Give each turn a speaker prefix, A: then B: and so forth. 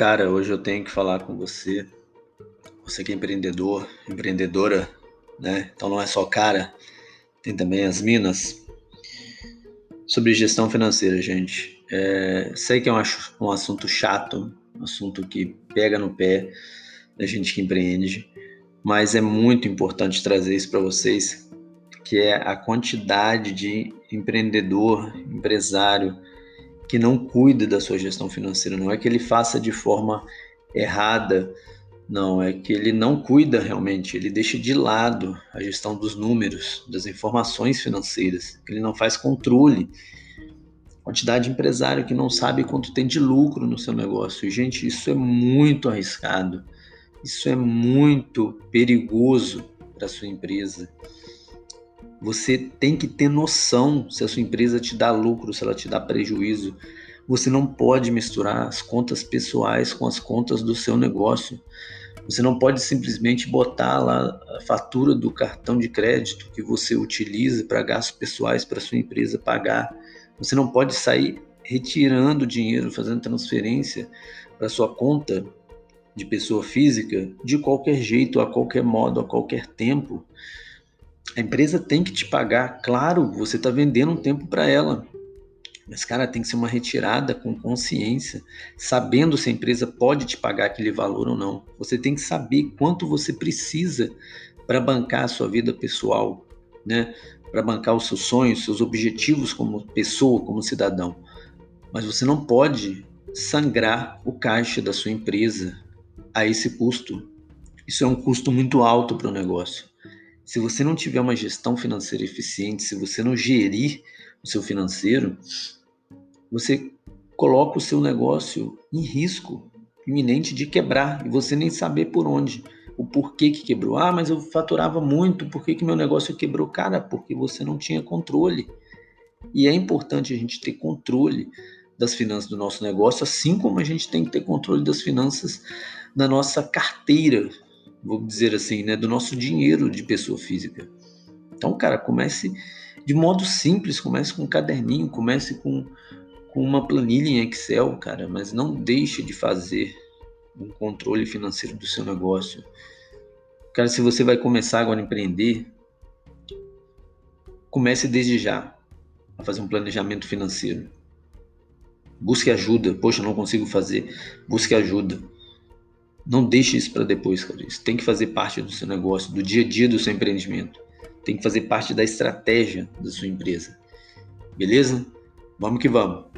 A: Cara, hoje eu tenho que falar com você, você que é empreendedor, empreendedora, né? Então não é só cara, tem também as minas. Sobre gestão financeira, gente. É, sei que é um, um assunto chato, um assunto que pega no pé da gente que empreende, mas é muito importante trazer isso para vocês, que é a quantidade de empreendedor, empresário, que não cuida da sua gestão financeira. Não é que ele faça de forma errada, não, é que ele não cuida realmente, ele deixa de lado a gestão dos números, das informações financeiras, ele não faz controle. Quantidade de empresário que não sabe quanto tem de lucro no seu negócio. E, gente, isso é muito arriscado, isso é muito perigoso para sua empresa. Você tem que ter noção se a sua empresa te dá lucro, se ela te dá prejuízo. Você não pode misturar as contas pessoais com as contas do seu negócio. Você não pode simplesmente botar lá a fatura do cartão de crédito que você utiliza para gastos pessoais para sua empresa pagar. Você não pode sair retirando dinheiro, fazendo transferência para sua conta de pessoa física de qualquer jeito, a qualquer modo, a qualquer tempo. A empresa tem que te pagar, claro, você está vendendo um tempo para ela. Mas, cara, tem que ser uma retirada com consciência, sabendo se a empresa pode te pagar aquele valor ou não. Você tem que saber quanto você precisa para bancar a sua vida pessoal, né? Para bancar os seus sonhos, seus objetivos como pessoa, como cidadão. Mas você não pode sangrar o caixa da sua empresa a esse custo. Isso é um custo muito alto para o negócio. Se você não tiver uma gestão financeira eficiente, se você não gerir o seu financeiro, você coloca o seu negócio em risco iminente de quebrar e você nem saber por onde, o porquê que quebrou. Ah, mas eu faturava muito, por que, que meu negócio quebrou? Cara, porque você não tinha controle. E é importante a gente ter controle das finanças do nosso negócio, assim como a gente tem que ter controle das finanças da nossa carteira vou dizer assim, né, do nosso dinheiro de pessoa física. Então, cara, comece de modo simples, comece com um caderninho, comece com, com uma planilha em Excel, cara, mas não deixe de fazer um controle financeiro do seu negócio. Cara, se você vai começar agora a empreender, comece desde já a fazer um planejamento financeiro. Busque ajuda. Poxa, não consigo fazer. Busque ajuda. Não deixe isso para depois, cara. Isso tem que fazer parte do seu negócio, do dia a dia do seu empreendimento. Tem que fazer parte da estratégia da sua empresa. Beleza? Vamos que vamos.